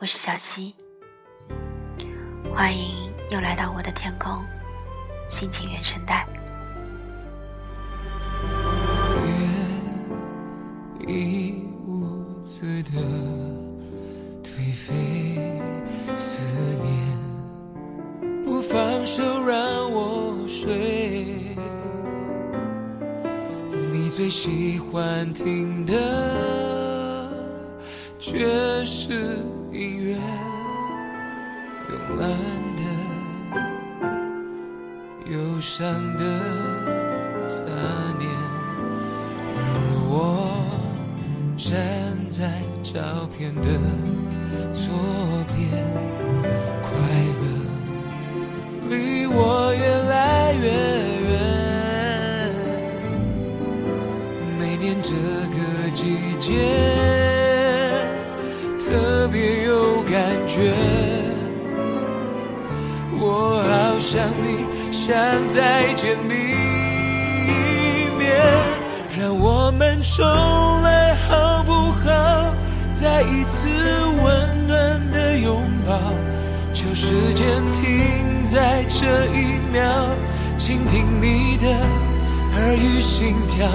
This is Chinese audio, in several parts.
我是小溪，欢迎又来到我的天空，心情原声带。一屋子的颓废思念，不放手让我睡。你最喜欢听的却是音乐，慵懒的、忧伤的杂念。我站在照片的左边，想你，想再见你一面。让我们重来好不好？再一次温暖的拥抱，求时间停在这一秒，倾听你的耳语心跳。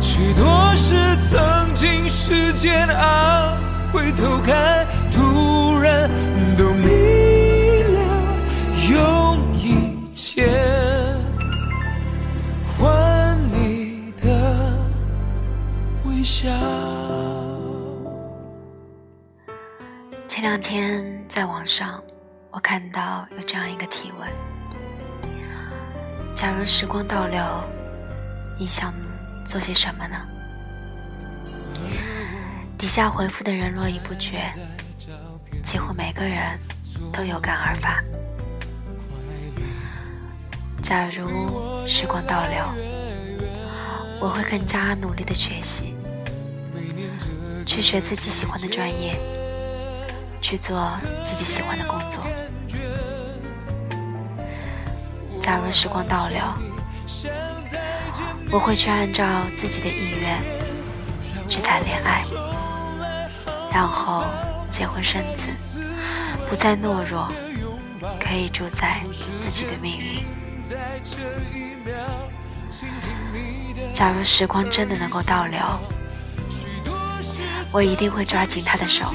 许多事曾经是煎熬，回头看，突然都明了，有换你的微笑。前两天在网上，我看到有这样一个提问：假如时光倒流，你想做些什么呢？底下回复的人络绎不绝，几乎每个人都有感而发。假如时光倒流，我会更加努力的学习，去学自己喜欢的专业。去做自己喜欢的工作。假如时光倒流，我会去按照自己的意愿去谈恋爱，然后结婚生子，不再懦弱，可以主宰自己的命运。假如时光真的能够倒流，我一定会抓紧他的手。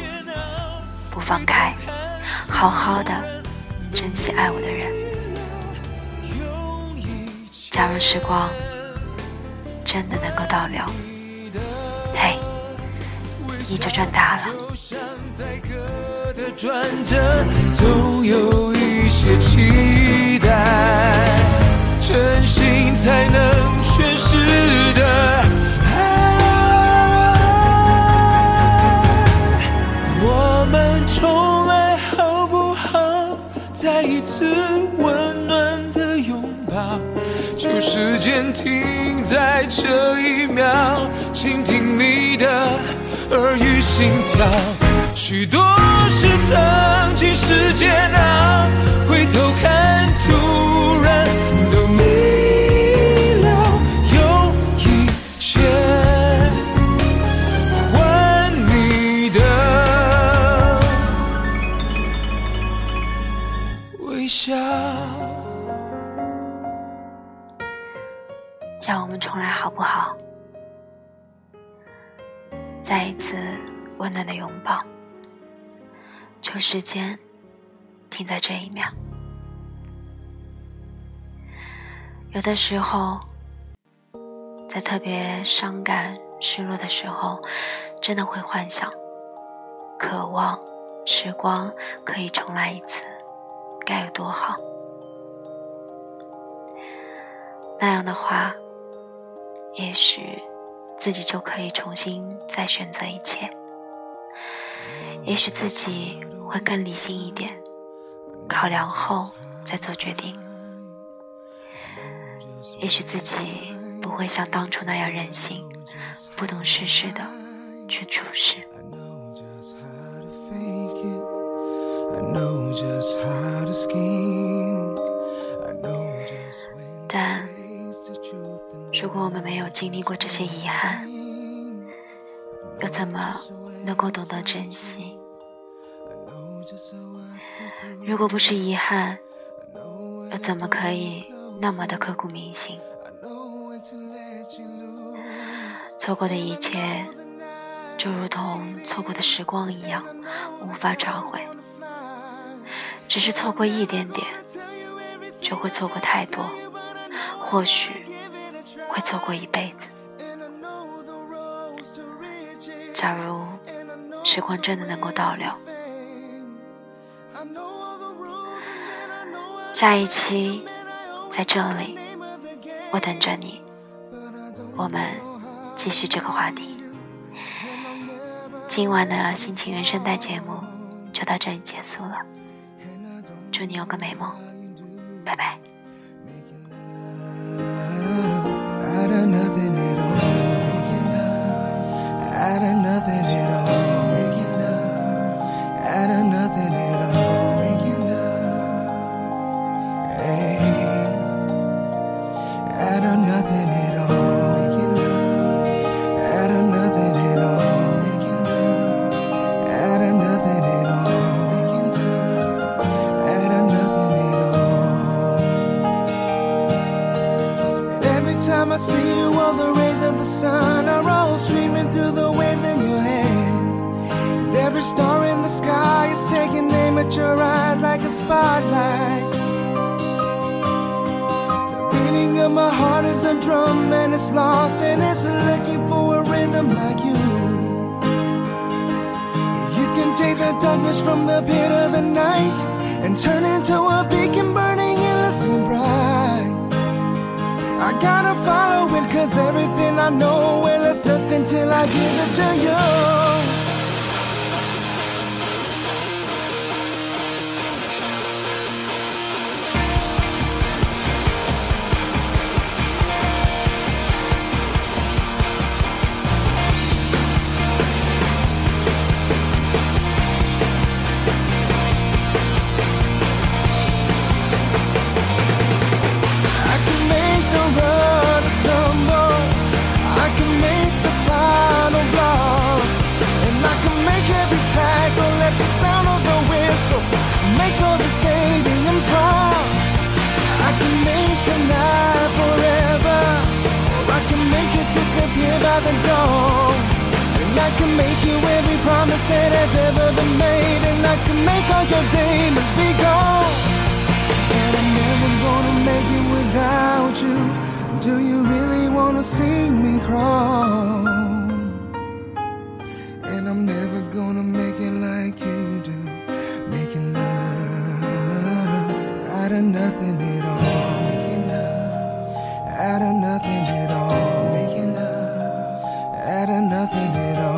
不放开，好好的珍惜爱我的人。假如时光真的能够倒流，嘿，你就赚大了。些期待，真心才能诠释的爱。我们重来好不好。再一次温暖的拥抱，就时间停在这一秒，倾听你的耳语心跳。许多事曾经是煎熬，微笑。让我们重来好不好？再一次温暖的拥抱，求时间停在这一秒。有的时候，在特别伤感、失落的时候，真的会幻想、渴望时光可以重来一次。该有多好！那样的话，也许自己就可以重新再选择一切。也许自己会更理性一点，考量后再做决定。也许自己不会像当初那样任性，不懂世事的去处事。但如果我们没有经历过这些遗憾，又怎么能够懂得珍惜？如果不是遗憾，又怎么可以那么的刻骨铭心？错过的一切，就如同错过的时光一样，无法找回。只是错过一点点，就会错过太多，或许会错过一辈子。假如时光真的能够倒流，下一期在这里，我等着你。我们继续这个话题。今晚的心情原声带节目就到这里结束了，祝你有个美梦，拜拜。I the sun are all streaming through the waves in your hand. And every star in the sky is taking aim at your eyes like a spotlight. The beating of my heart is a drum and it's lost and it's looking for a rhythm like you. You can take the darkness from the pit of the night and turn into a beacon burning endlessly bright. I gotta follow it, cause everything I know, well, it's nothing till I give it to you. The dawn. And I can make you every promise that has ever been made. And I can make all your demons be gone. And I'm never gonna make it without you. Do you really wanna see me crawl? And I'm never better nothing at all.